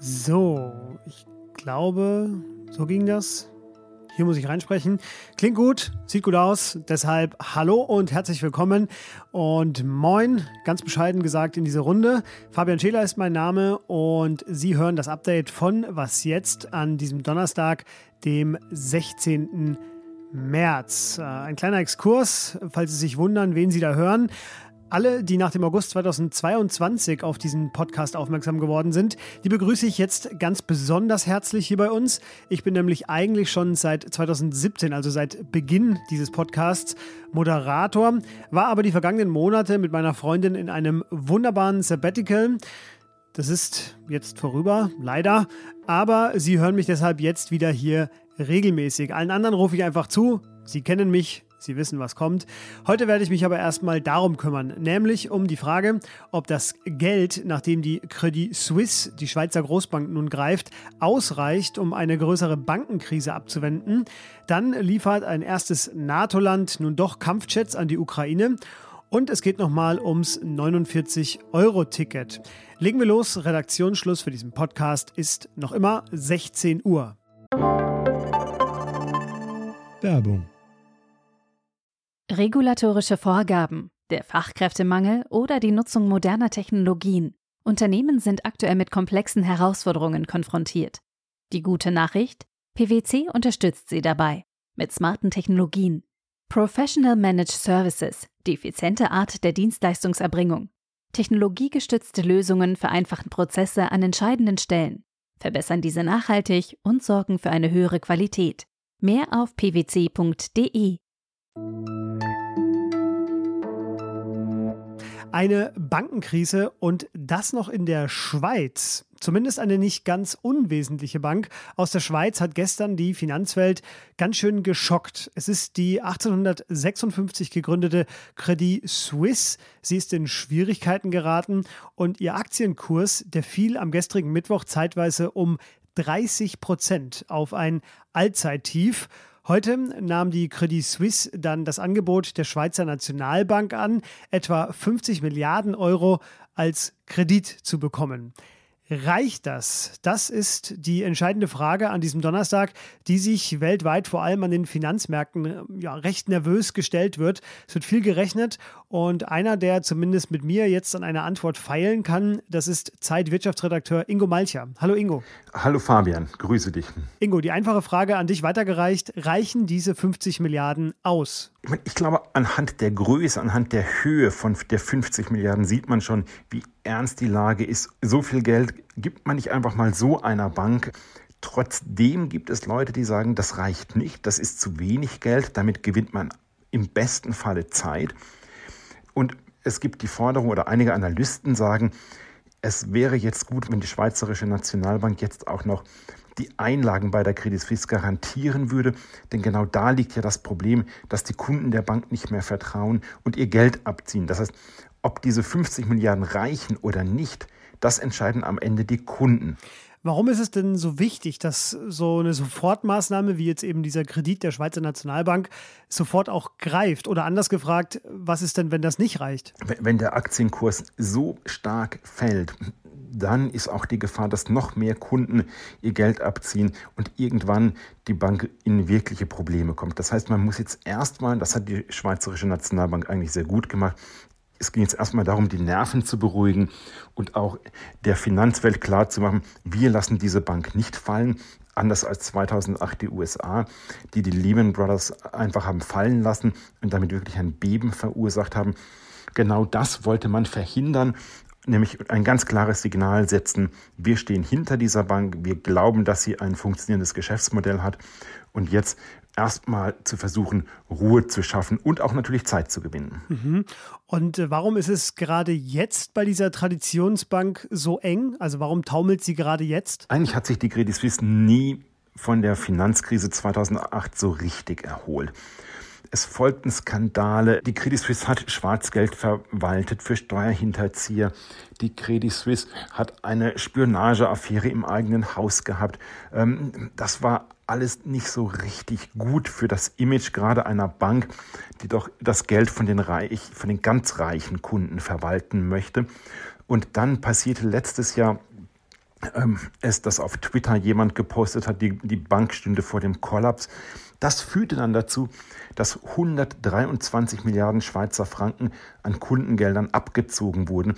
So, ich glaube, so ging das. Hier muss ich reinsprechen. Klingt gut, sieht gut aus. Deshalb hallo und herzlich willkommen und moin, ganz bescheiden gesagt in diese Runde. Fabian Scheler ist mein Name und Sie hören das Update von Was jetzt an diesem Donnerstag, dem 16. März. Äh, ein kleiner Exkurs, falls Sie sich wundern, wen Sie da hören. Alle, die nach dem August 2022 auf diesen Podcast aufmerksam geworden sind, die begrüße ich jetzt ganz besonders herzlich hier bei uns. Ich bin nämlich eigentlich schon seit 2017, also seit Beginn dieses Podcasts, Moderator, war aber die vergangenen Monate mit meiner Freundin in einem wunderbaren Sabbatical. Das ist jetzt vorüber, leider, aber Sie hören mich deshalb jetzt wieder hier regelmäßig. Allen anderen rufe ich einfach zu. Sie kennen mich, Sie wissen, was kommt. Heute werde ich mich aber erstmal darum kümmern, nämlich um die Frage, ob das Geld, nachdem die Credit Suisse, die Schweizer Großbank, nun greift, ausreicht, um eine größere Bankenkrise abzuwenden. Dann liefert ein erstes NATO-Land nun doch Kampfjets an die Ukraine. Und es geht nochmal ums 49-Euro-Ticket. Legen wir los. Redaktionsschluss für diesen Podcast ist noch immer 16 Uhr. Werbung Regulatorische Vorgaben, der Fachkräftemangel oder die Nutzung moderner Technologien. Unternehmen sind aktuell mit komplexen Herausforderungen konfrontiert. Die gute Nachricht? PwC unterstützt sie dabei. Mit smarten Technologien. Professional Managed Services, die effiziente Art der Dienstleistungserbringung. Technologiegestützte Lösungen vereinfachen Prozesse an entscheidenden Stellen, verbessern diese nachhaltig und sorgen für eine höhere Qualität. Mehr auf pwc.de. Eine Bankenkrise und das noch in der Schweiz. Zumindest eine nicht ganz unwesentliche Bank aus der Schweiz hat gestern die Finanzwelt ganz schön geschockt. Es ist die 1856 gegründete Credit Suisse. Sie ist in Schwierigkeiten geraten und ihr Aktienkurs, der fiel am gestrigen Mittwoch zeitweise um 30 Prozent auf ein Allzeittief. Heute nahm die Credit Suisse dann das Angebot der Schweizer Nationalbank an, etwa 50 Milliarden Euro als Kredit zu bekommen. Reicht das? Das ist die entscheidende Frage an diesem Donnerstag, die sich weltweit vor allem an den Finanzmärkten ja, recht nervös gestellt wird. Es wird viel gerechnet und einer, der zumindest mit mir jetzt an einer Antwort feilen kann, das ist Zeitwirtschaftsredakteur Ingo Malcher. Hallo Ingo. Hallo Fabian, grüße dich. Ingo, die einfache Frage an dich weitergereicht. Reichen diese 50 Milliarden aus? Ich glaube, anhand der Größe, anhand der Höhe von der 50 Milliarden sieht man schon, wie ernst die Lage ist. So viel Geld gibt man nicht einfach mal so einer Bank. Trotzdem gibt es Leute, die sagen, das reicht nicht, das ist zu wenig Geld, damit gewinnt man im besten Falle Zeit. Und es gibt die Forderung oder einige Analysten sagen, es wäre jetzt gut, wenn die Schweizerische Nationalbank jetzt auch noch die Einlagen bei der Credit Suisse garantieren würde. Denn genau da liegt ja das Problem, dass die Kunden der Bank nicht mehr vertrauen und ihr Geld abziehen. Das heißt, ob diese 50 Milliarden reichen oder nicht, das entscheiden am Ende die Kunden. Warum ist es denn so wichtig, dass so eine Sofortmaßnahme wie jetzt eben dieser Kredit der Schweizer Nationalbank sofort auch greift? Oder anders gefragt, was ist denn, wenn das nicht reicht? Wenn der Aktienkurs so stark fällt, dann ist auch die Gefahr, dass noch mehr Kunden ihr Geld abziehen und irgendwann die Bank in wirkliche Probleme kommt. Das heißt, man muss jetzt erstmal, das hat die Schweizerische Nationalbank eigentlich sehr gut gemacht, es ging jetzt erstmal darum, die Nerven zu beruhigen und auch der Finanzwelt klarzumachen, wir lassen diese Bank nicht fallen. Anders als 2008 die USA, die die Lehman Brothers einfach haben fallen lassen und damit wirklich ein Beben verursacht haben. Genau das wollte man verhindern nämlich ein ganz klares Signal setzen, wir stehen hinter dieser Bank, wir glauben, dass sie ein funktionierendes Geschäftsmodell hat und jetzt erstmal zu versuchen, Ruhe zu schaffen und auch natürlich Zeit zu gewinnen. Mhm. Und äh, warum ist es gerade jetzt bei dieser Traditionsbank so eng? Also warum taumelt sie gerade jetzt? Eigentlich hat sich die Credit Suisse nie von der Finanzkrise 2008 so richtig erholt. Es folgten Skandale. Die Credit Suisse hat Schwarzgeld verwaltet für Steuerhinterzieher. Die Credit Suisse hat eine Spionageaffäre im eigenen Haus gehabt. Ähm, das war alles nicht so richtig gut für das Image gerade einer Bank, die doch das Geld von den, reich, von den ganz reichen Kunden verwalten möchte. Und dann passierte letztes Jahr ähm, es, dass auf Twitter jemand gepostet hat, die, die Bank stünde vor dem Kollaps. Das führte dann dazu, dass 123 Milliarden Schweizer Franken an Kundengeldern abgezogen wurden.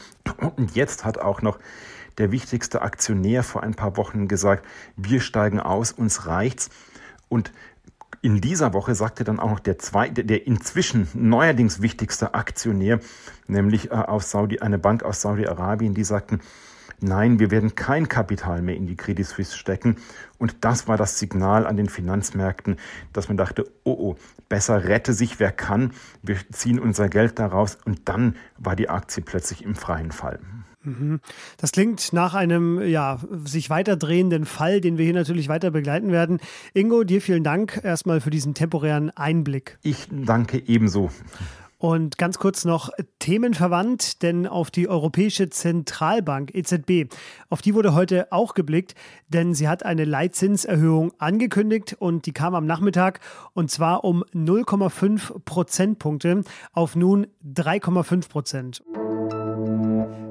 Und jetzt hat auch noch der wichtigste Aktionär vor ein paar Wochen gesagt, wir steigen aus, uns reicht's. Und in dieser Woche sagte dann auch noch der zweite, der inzwischen neuerdings wichtigste Aktionär, nämlich äh, aus Saudi, eine Bank aus Saudi-Arabien, die sagten, nein, wir werden kein Kapital mehr in die Credit Suisse stecken. Und das war das Signal an den Finanzmärkten, dass man dachte, oh oh, besser rette sich wer kann, wir ziehen unser Geld daraus. Und dann war die Aktie plötzlich im freien Fall. Mhm. Das klingt nach einem ja, sich weiterdrehenden Fall, den wir hier natürlich weiter begleiten werden. Ingo, dir vielen Dank erstmal für diesen temporären Einblick. Ich danke ebenso. Und ganz kurz noch themenverwandt, denn auf die Europäische Zentralbank EZB, auf die wurde heute auch geblickt, denn sie hat eine Leitzinserhöhung angekündigt und die kam am Nachmittag und zwar um 0,5 Prozentpunkte auf nun 3,5 Prozent.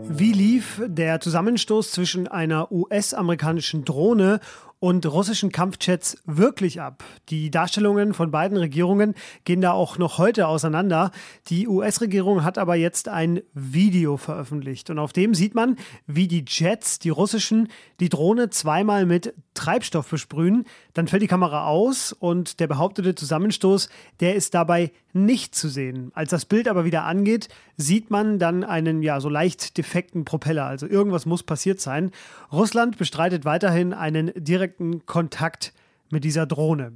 Wie lief der Zusammenstoß zwischen einer US-amerikanischen Drohne und russischen Kampfjets wirklich ab. Die Darstellungen von beiden Regierungen gehen da auch noch heute auseinander. Die US-Regierung hat aber jetzt ein Video veröffentlicht und auf dem sieht man, wie die Jets, die russischen, die Drohne zweimal mit Treibstoff besprühen. Dann fällt die Kamera aus und der behauptete Zusammenstoß, der ist dabei nicht zu sehen. Als das Bild aber wieder angeht, sieht man dann einen ja so leicht defekten Propeller. Also irgendwas muss passiert sein. Russland bestreitet weiterhin einen direkten Kontakt mit dieser Drohne.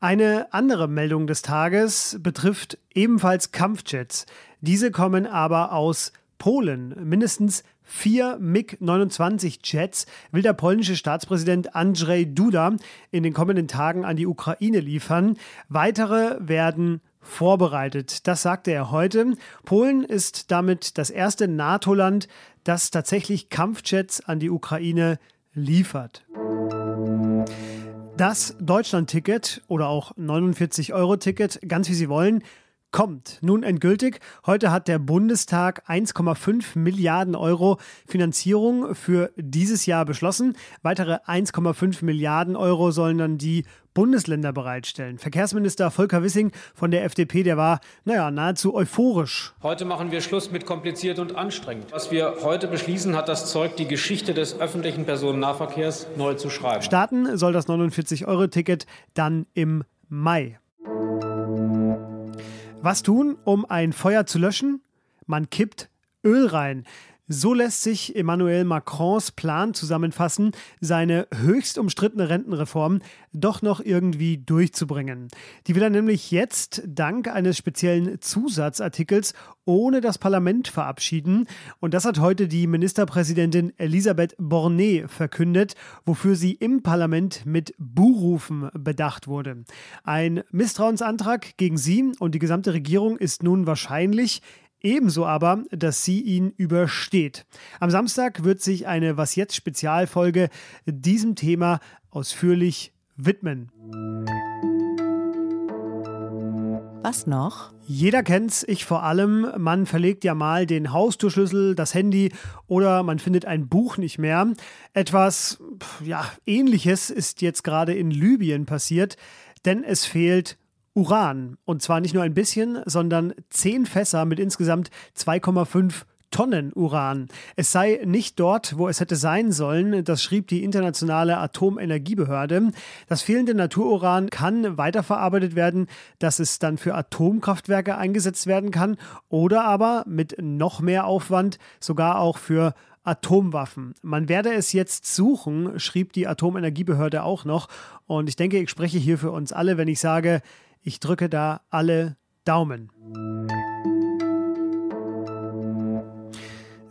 Eine andere Meldung des Tages betrifft ebenfalls Kampfjets. Diese kommen aber aus Polen. Mindestens vier MiG-29-Jets will der polnische Staatspräsident Andrzej Duda in den kommenden Tagen an die Ukraine liefern. Weitere werden vorbereitet. Das sagte er heute. Polen ist damit das erste NATO-Land, das tatsächlich Kampfjets an die Ukraine liefert. Das Deutschland-Ticket oder auch 49-Euro-Ticket, ganz wie Sie wollen, kommt nun endgültig. Heute hat der Bundestag 1,5 Milliarden Euro Finanzierung für dieses Jahr beschlossen. Weitere 1,5 Milliarden Euro sollen dann die Bundesländer bereitstellen. Verkehrsminister Volker Wissing von der FDP, der war, naja, nahezu euphorisch. Heute machen wir Schluss mit kompliziert und anstrengend. Was wir heute beschließen, hat das Zeug, die Geschichte des öffentlichen Personennahverkehrs neu zu schreiben. Starten soll das 49-Euro-Ticket dann im Mai. Was tun, um ein Feuer zu löschen? Man kippt Öl rein. So lässt sich Emmanuel Macrons Plan zusammenfassen, seine höchst umstrittene Rentenreform doch noch irgendwie durchzubringen. Die will er nämlich jetzt dank eines speziellen Zusatzartikels ohne das Parlament verabschieden. Und das hat heute die Ministerpräsidentin Elisabeth Bornet verkündet, wofür sie im Parlament mit Buhrufen bedacht wurde. Ein Misstrauensantrag gegen sie und die gesamte Regierung ist nun wahrscheinlich Ebenso aber, dass sie ihn übersteht. Am Samstag wird sich eine Was jetzt Spezialfolge diesem Thema ausführlich widmen. Was noch? Jeder kennt's, ich vor allem. Man verlegt ja mal den Haustürschlüssel, das Handy oder man findet ein Buch nicht mehr. Etwas ja, ähnliches ist jetzt gerade in Libyen passiert, denn es fehlt Uran. Und zwar nicht nur ein bisschen, sondern zehn Fässer mit insgesamt 2,5 Tonnen Uran. Es sei nicht dort, wo es hätte sein sollen, das schrieb die Internationale Atomenergiebehörde. Das fehlende Natururan kann weiterverarbeitet werden, dass es dann für Atomkraftwerke eingesetzt werden kann oder aber mit noch mehr Aufwand sogar auch für Atomwaffen. Man werde es jetzt suchen, schrieb die Atomenergiebehörde auch noch. Und ich denke, ich spreche hier für uns alle, wenn ich sage, ich drücke da alle Daumen.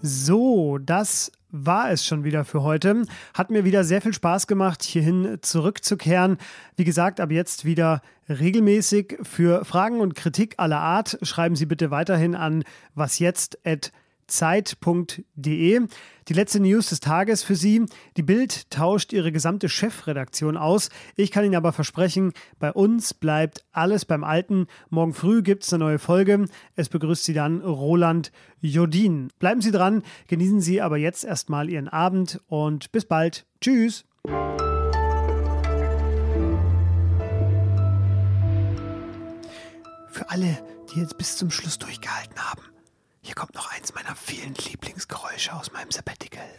So, das war es schon wieder für heute. Hat mir wieder sehr viel Spaß gemacht, hierhin zurückzukehren. Wie gesagt, ab jetzt wieder regelmäßig. Für Fragen und Kritik aller Art schreiben Sie bitte weiterhin an wasjetzt@ Zeit.de. Die letzte News des Tages für Sie. Die Bild tauscht ihre gesamte Chefredaktion aus. Ich kann Ihnen aber versprechen, bei uns bleibt alles beim Alten. Morgen früh gibt es eine neue Folge. Es begrüßt Sie dann Roland Jodin. Bleiben Sie dran, genießen Sie aber jetzt erstmal Ihren Abend und bis bald. Tschüss. Für alle, die jetzt bis zum Schluss durchgehalten haben. Hier kommt noch eins meiner vielen Lieblingsgeräusche aus meinem Sabbatical.